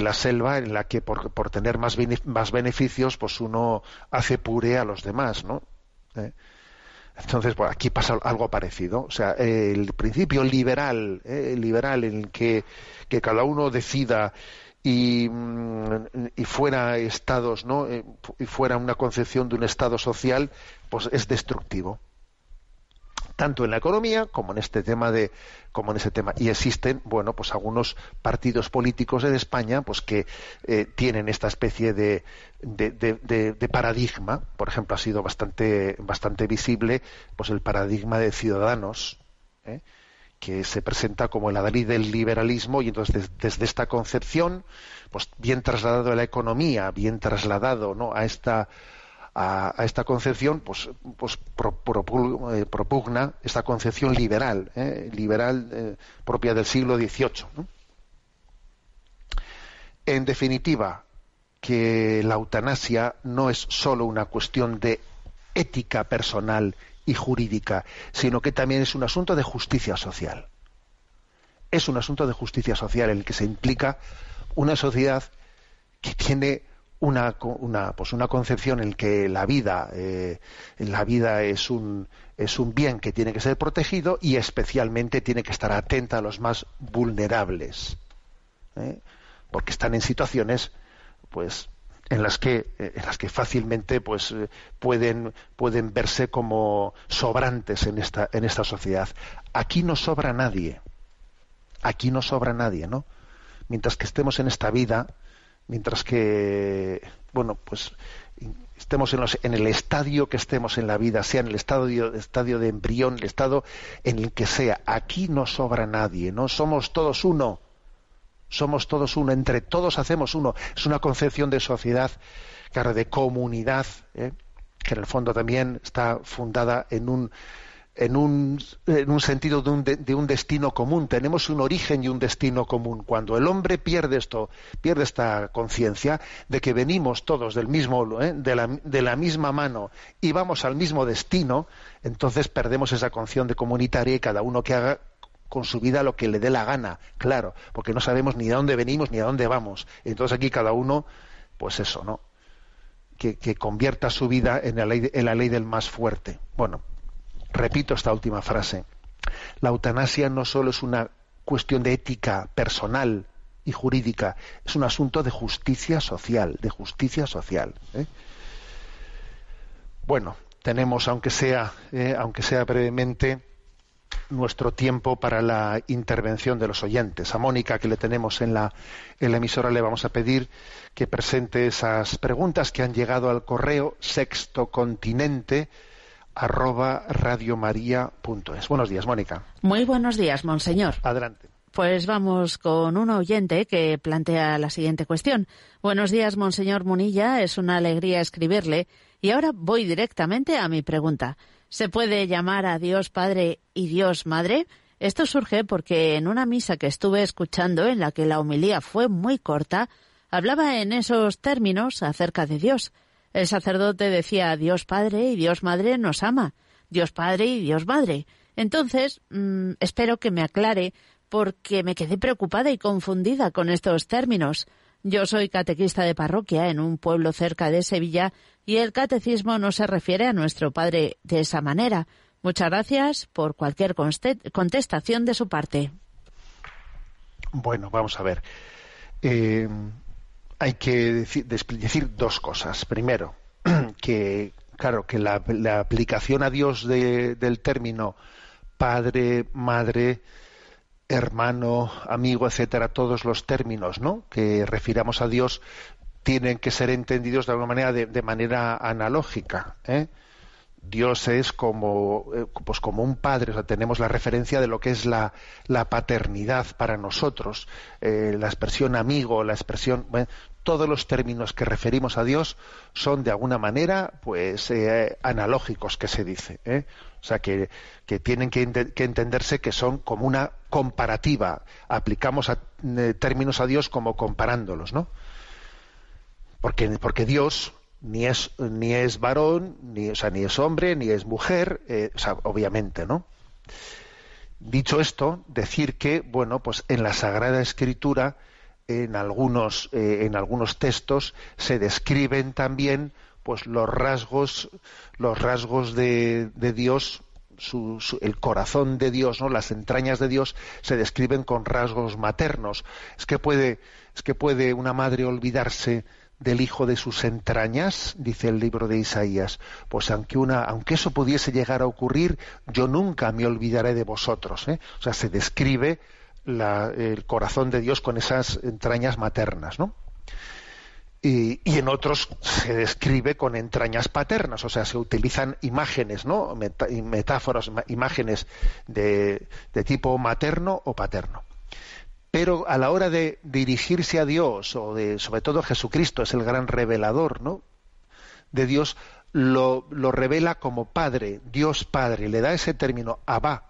la selva en la que por, tener más, más beneficios, pues uno hace pure a los demás, ¿no? ¿Eh? Entonces, pues aquí pasa algo parecido. O sea, el principio liberal, ¿eh? liberal en el que, que, cada uno decida y, mm, y fuera estados, ¿no? Eh, y fuera una concepción de un estado social, pues es destructivo tanto en la economía como en este tema de como en ese tema. Y existen bueno pues algunos partidos políticos en España pues que eh, tienen esta especie de, de, paradigma. Por ejemplo ha sido bastante bastante visible pues el paradigma de ciudadanos ¿eh? que se presenta como el adalid del liberalismo y entonces desde esta concepción pues bien trasladado a la economía bien trasladado no a esta a, esta concepción, pues, pues eh, propugna esta concepción liberal, eh, liberal eh, propia del siglo XVIII. En definitiva, que la eutanasia no es solo una cuestión de ética personal y jurídica, sino que también es un asunto de justicia social. Es un asunto de justicia social en el que se implica una sociedad que tiene una, una, pues una concepción en que la vida, eh, la vida es un, es un bien que tiene que ser protegido y especialmente tiene que estar atenta a los más vulnerables, ¿eh? porque están en situaciones, pues, en las que, eh, en las que fácilmente, pues, pueden, pueden verse como sobrantes en esta, en esta sociedad. Aquí no sobra nadie, aquí no sobra nadie, ¿no? Mientras que estemos en esta vida, mientras que, bueno, pues estemos en, en, el estadio que estemos en la vida, sea en el estadio, estadio de embrión, el estado en el que sea, aquí no sobra nadie, no somos todos uno, somos todos uno, entre todos hacemos uno. Es una concepción de sociedad, claro, de comunidad, ¿eh? que en el fondo también está fundada en un en un, en un sentido de un, de, un, destino común. Tenemos un origen y un destino común. Cuando el hombre pierde esto, pierde esta conciencia de que venimos todos del mismo, ¿eh? de, la, de, la, misma mano y vamos al mismo destino, entonces perdemos esa conciencia de comunitaria y cada uno que haga con su vida lo que le dé la gana, claro, porque no sabemos ni de dónde venimos ni a dónde vamos. Entonces aquí cada uno, pues eso, ¿no? Que, que convierta su vida en la, ley, en la ley del más fuerte. Bueno, Repito esta última frase. La eutanasia no solo es una cuestión de ética personal y jurídica, es un asunto de justicia social, de justicia social. ¿eh? Bueno, tenemos, aunque sea, eh, aunque sea brevemente, nuestro tiempo para la intervención de los oyentes. A Mónica, que le tenemos en la, emisora, le vamos a pedir que presente esas preguntas que han llegado al correo sextocontinente arroba radiomaria.es. Buenos días, Mónica. Muy buenos días, monseñor. Adelante. Pues vamos con un oyente que plantea la siguiente cuestión. Buenos días, monseñor Munilla. Es una alegría escribirle. Y ahora voy directamente a mi pregunta. ¿Se puede llamar a Dios Padre y Dios Madre? Esto surge porque en una misa que estuve escuchando, en la que la homilía fue muy corta, hablaba en esos términos acerca de Dios. El sacerdote decía Dios Padre y Dios Madre nos ama, Dios Padre y Dios Madre. Entonces, mmm, espero que me aclare porque me quedé preocupada y confundida con estos términos. Yo soy catequista de parroquia en un pueblo cerca de Sevilla y el catecismo no se refiere a nuestro Padre de esa manera. Muchas gracias por cualquier contestación de su parte. Bueno, vamos a ver. Eh, hay que decir, decir, dos cosas. Primero, que claro que la, aplicación a Dios de, del término padre, madre, hermano, amigo, etcétera, todos los términos ¿no? que refiramos a Dios tienen que ser entendidos de alguna manera de, manera analógica. ¿eh? Dios es como, eh, pues como un padre, o sea, tenemos la referencia de lo que es la, la paternidad para nosotros, eh, la expresión amigo, la expresión, todos los términos que referimos a Dios son de alguna manera, pues, analógicos, que se dice. O sea, que, tienen que, entenderse que son como una comparativa. Aplicamos a, eh, términos a Dios como comparándolos, ¿no? Porque, porque Dios ni es, ni es varón, ni, o sea, ni es hombre, ni es mujer, eh, o sea, obviamente, ¿no? Dicho esto, decir que, bueno, pues en la Sagrada Escritura, en algunos, eh, en algunos textos, se describen también pues los rasgos los rasgos de, Dios el corazón de Dios no las entrañas de Dios se describen con rasgos maternos es que puede es que puede una madre olvidarse del hijo de sus entrañas, dice el libro de Isaías. Pues aunque una, aunque eso pudiese llegar a ocurrir, yo nunca me olvidaré de vosotros. ¿eh? O sea, se describe el corazón de Dios con esas entrañas maternas, ¿no? y, en otros se describe con entrañas paternas, o sea, se utilizan imágenes, ¿no? metáforas, imágenes de, tipo materno o paterno. Pero a la hora de dirigirse a Dios, o de, sobre todo Jesucristo es el gran revelador, ¿no? De Dios, lo, lo revela como Padre, Dios Padre, le da ese término, Abba.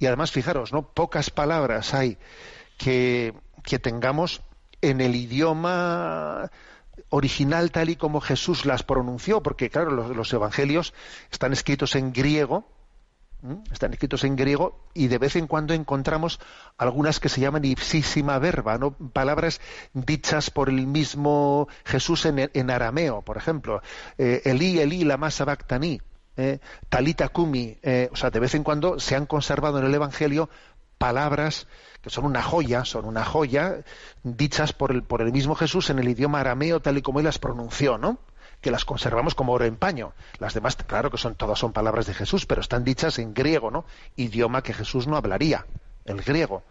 Y además, fijaros, ¿no? Pocas palabras hay que, que tengamos en el idioma original tal y como Jesús las pronunció, porque claro, los, evangelios están escritos en griego, están escritos en griego y de vez en cuando encontramos algunas que se llaman ipsísima verba, ¿no? palabras dichas por el mismo Jesús en, arameo, por ejemplo, eh, Elí, Elí, lama sabactani, eh, talita kumi, eh, o sea, de vez en cuando se han conservado en el Evangelio palabras que son una joya, son una joya dichas por el, por el mismo Jesús en el idioma arameo tal y como él las pronunció, ¿no? que las conservamos como oro en paño. Las demás, claro que son todas son palabras de Jesús, pero están dichas en griego, ¿no? Idioma que Jesús no hablaría, el griego.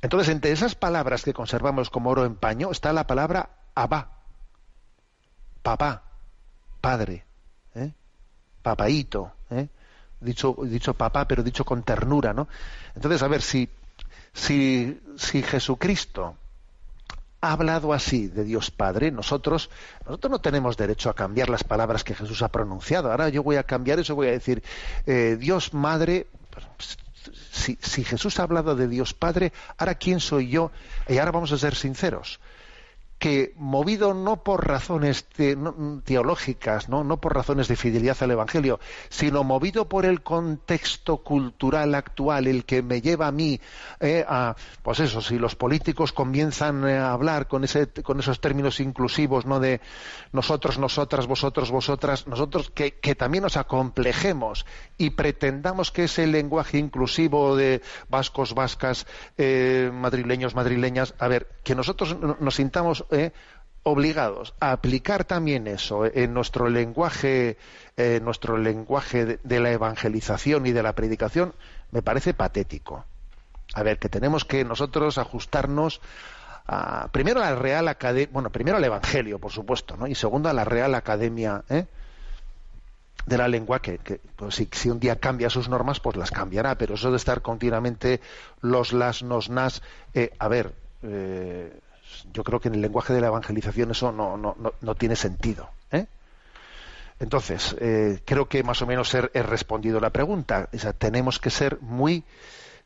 Entonces, entre esas palabras que conservamos como oro en paño está la palabra abá, papá, padre, ¿eh? Papaíto, ¿eh? dicho, dicho papá, pero dicho con ternura, ¿no? Entonces, a ver, si si, si Jesucristo ha hablado así de Dios Padre, nosotros, nosotros no tenemos derecho a cambiar las palabras que Jesús ha pronunciado. Ahora yo voy a cambiar eso, voy a decir, eh, Dios Madre, si, si, Jesús ha hablado de Dios Padre, ahora quién soy yo, y ahora vamos a ser sinceros que movido no por razones teológicas, ¿no? no por razones de fidelidad al Evangelio, sino movido por el contexto cultural actual, el que me lleva a mí eh, a, pues eso, si los políticos comienzan eh, a hablar con, ese, con esos términos inclusivos, no de nosotros, nosotras, vosotros, vosotras, nosotros que, que también nos acomplejemos y pretendamos que ese lenguaje inclusivo de vascos, vascas, eh, madrileños, madrileñas, a ver, que nosotros nos sintamos eh, obligados a aplicar también eso en nuestro lenguaje, en nuestro lenguaje de, la evangelización y de la predicación, me parece patético. A ver, que tenemos que nosotros ajustarnos a, primero a la Real Academia, bueno, primero al Evangelio, por supuesto, ¿no? Y segundo a la Real Academia ¿eh? de la Lengua, que, que pues, si, si, un día cambia sus normas, pues las cambiará, pero eso de estar continuamente los, las, nos, nas, eh, a ver, eh, yo creo que en el lenguaje de la evangelización eso no, no, no, no tiene sentido. ¿eh? Entonces, eh, creo que más o menos he, he respondido la pregunta. Tenemos que ser muy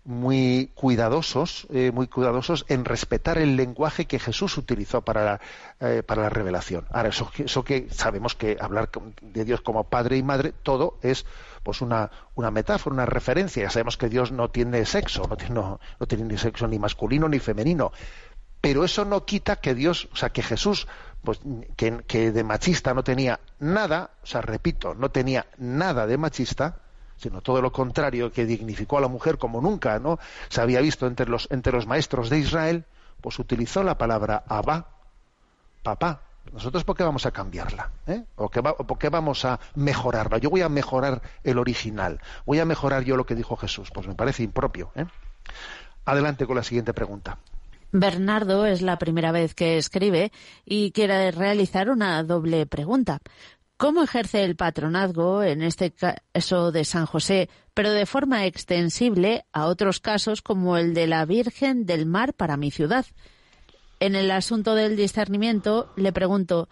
muy cuidadosos, eh, muy cuidadosos en respetar el lenguaje que Jesús utilizó para la, para la revelación. Ahora, eso, que sabemos que hablar de Dios como padre y madre, todo es pues una, una metáfora, una referencia. Ya sabemos que Dios no tiene sexo, no tiene, no tiene ni sexo ni masculino ni femenino. Pero eso no quita que Dios, o sea, que Jesús, pues que, de machista no tenía nada, o sea, repito, no tenía nada de machista, sino todo lo contrario, que dignificó a la mujer como nunca no se había visto entre los, entre los maestros de Israel, pues utilizó la palabra Abba, papá. ¿Nosotros por qué vamos a cambiarla? ¿Eh? ¿O, qué va, ¿O por qué vamos a mejorarla? Yo voy a mejorar el original. Voy a mejorar yo lo que dijo Jesús. Pues me parece impropio. ¿eh? Adelante con la siguiente pregunta. Bernardo es la primera vez que escribe y quiere realizar una doble pregunta. ¿Cómo ejerce el patronazgo, en este caso de San José, pero de forma extensible a otros casos como el de la Virgen del Mar para mi ciudad? En el asunto del discernimiento le pregunto,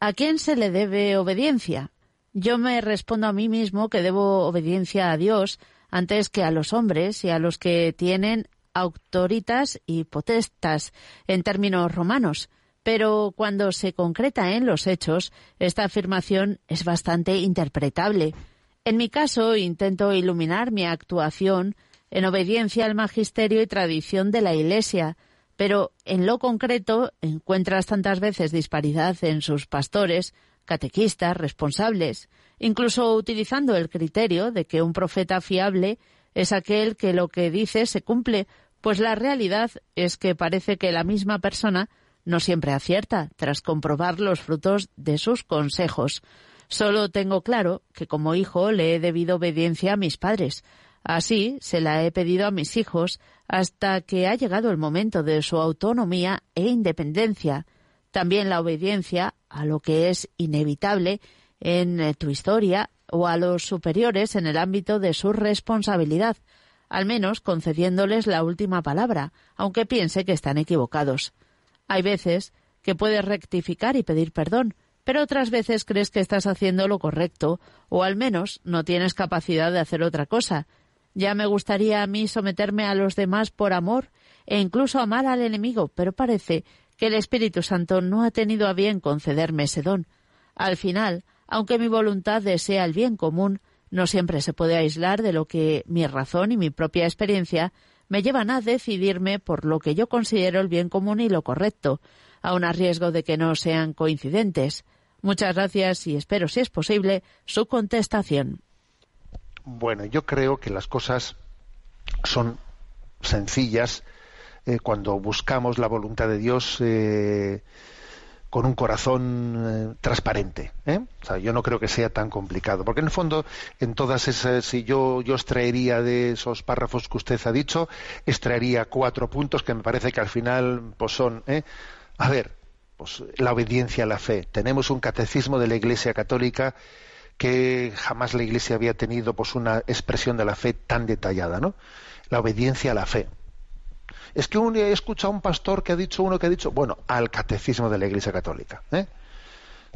¿a quién se le debe obediencia? Yo me respondo a mí mismo que debo obediencia a Dios antes que a los hombres y a los que tienen autoritas y potestas en términos romanos pero cuando se concreta en los hechos, esta afirmación es bastante interpretable. En mi caso, intento iluminar mi actuación en obediencia al magisterio y tradición de la Iglesia, pero en lo concreto encuentras tantas veces disparidad en sus pastores, catequistas, responsables, incluso utilizando el criterio de que un profeta fiable es aquel que lo que dice se cumple, pues la realidad es que parece que la misma persona no siempre acierta tras comprobar los frutos de sus consejos. Solo tengo claro que como hijo le he debido obediencia a mis padres. Así se la he pedido a mis hijos hasta que ha llegado el momento de su autonomía e independencia. También la obediencia a lo que es inevitable en eh, tu historia o a los superiores en el ámbito de su responsabilidad, al menos concediéndoles la última palabra, aunque piense que están equivocados. Hay veces que puedes rectificar y pedir perdón, pero otras veces crees que estás haciendo lo correcto, o al menos no tienes capacidad de hacer otra cosa. Ya me gustaría a mí someterme a los demás por amor e incluso amar al enemigo, pero parece que el Espíritu Santo no ha tenido a bien concederme ese don. Al final, aunque mi voluntad desea el bien común, no siempre se puede aislar de lo que mi razón y mi propia experiencia me llevan a decidirme por lo que yo considero el bien común y lo correcto, aun a riesgo de que no sean coincidentes. Muchas gracias y espero, si es posible, su contestación. Bueno, yo creo que las cosas son sencillas eh, cuando buscamos la voluntad de Dios. Eh, con un corazón eh, transparente. ¿eh? O sea, yo no creo que sea tan complicado, porque en el fondo, en todas esas, si yo, yo extraería de esos párrafos que usted ha dicho, extraería cuatro puntos que me parece que al final pues son, ¿eh? a ver, pues la obediencia a la fe. Tenemos un catecismo de la Iglesia Católica que jamás la Iglesia había tenido pues una expresión de la fe tan detallada, ¿no? La obediencia a la fe es que un he escuchado a un pastor que ha dicho uno que ha dicho, bueno, al catecismo de la Iglesia Católica. ¿eh?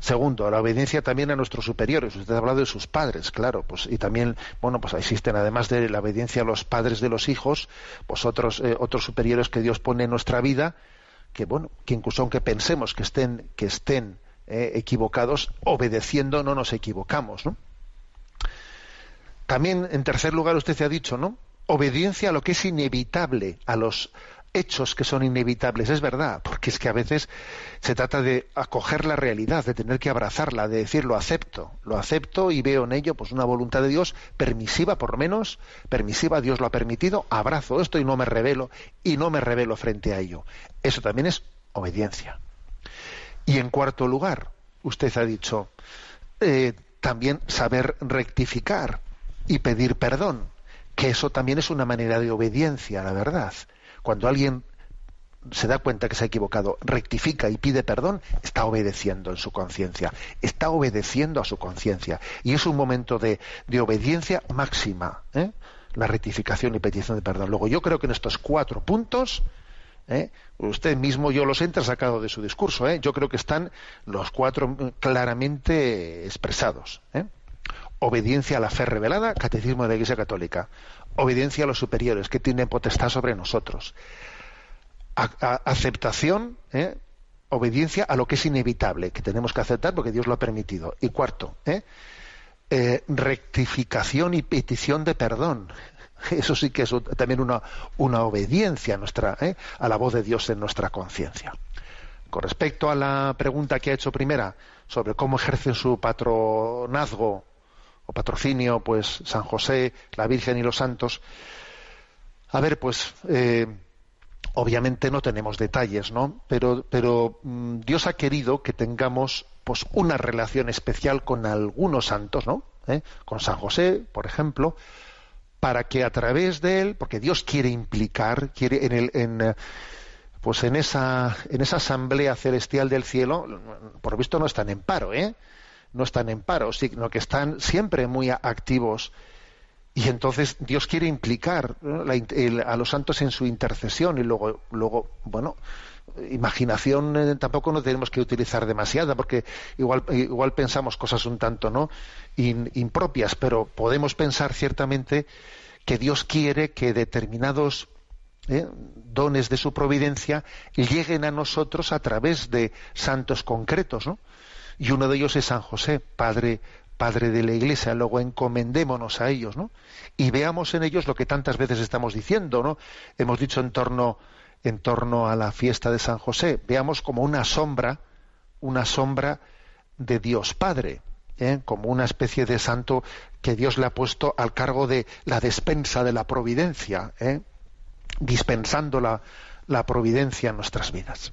Segundo, la obediencia también a nuestros superiores. Usted ha hablado de sus padres, claro, pues y también, bueno, pues existen además de la obediencia a los padres de los hijos, pues otros eh, otros superiores que Dios pone en nuestra vida, que bueno, que incluso aunque pensemos que estén que estén eh, equivocados, obedeciendo no nos equivocamos, ¿no? También, en tercer lugar, usted se ha dicho, ¿no? Obediencia a lo que es inevitable, a los hechos que son inevitables. Es verdad, porque es que a veces se trata de acoger la realidad, de tener que abrazarla, de decir lo acepto, lo acepto y veo en ello pues una voluntad de Dios permisiva, por lo menos permisiva, Dios lo ha permitido, abrazo esto y no me revelo y no me revelo frente a ello. Eso también es obediencia. Y en cuarto lugar, usted ha dicho, eh, también saber rectificar y pedir perdón, que eso también es una manera de obediencia, la verdad. Cuando alguien se da cuenta que se ha equivocado, rectifica y pide perdón, está obedeciendo en su conciencia, está obedeciendo a su conciencia. Y es un momento de, obediencia máxima, ¿eh? la rectificación y petición de perdón. Luego, yo creo que en estos cuatro puntos, ¿eh? usted mismo yo los he sacado de su discurso, ¿eh? yo creo que están los cuatro claramente expresados. Obediencia a la fe revelada, catecismo de la Iglesia Católica. Obediencia a los superiores, que tienen potestad sobre nosotros aceptación, ¿eh? obediencia a lo que es inevitable, que tenemos que aceptar porque Dios lo ha permitido. Y cuarto, ¿eh? Eh, rectificación y petición de perdón. Eso sí que es también una, obediencia nuestra, a la voz de Dios en nuestra conciencia. Con respecto a la pregunta que ha hecho primera sobre cómo ejercen su patronazgo patrocinio, pues San José, la Virgen y los santos, a ver, pues Obviamente no tenemos detalles, ¿no? Pero, pero mm, Dios ha querido que tengamos pues una relación especial con algunos santos, ¿no? ¿Eh? Con San José, por ejemplo, para que a través de él, porque Dios quiere implicar, quiere en el, en, eh, pues en esa, en esa asamblea celestial del cielo, por visto no están en paro, ¿eh? No están en paro, sino que están siempre muy activos. Y entonces Dios quiere implicar a los santos en su intercesión y luego, luego bueno, imaginación eh, tampoco no tenemos que utilizar demasiada porque igual, igual pensamos cosas un tanto no impropias, pero podemos pensar ciertamente que Dios quiere que determinados eh, dones de su providencia lleguen a nosotros a través de santos concretos, ¿no? Y uno de ellos es San José, Padre Padre de la Iglesia, luego encomendémonos a ellos, ¿no? Y veamos en ellos lo que tantas veces estamos diciendo, ¿no? Hemos dicho en torno, en torno a la fiesta de San José, veamos como una sombra, una sombra de Dios Padre, ¿eh? como una especie de santo que Dios le ha puesto al cargo de la despensa de la providencia, ¿eh? dispensando la, la providencia en nuestras vidas.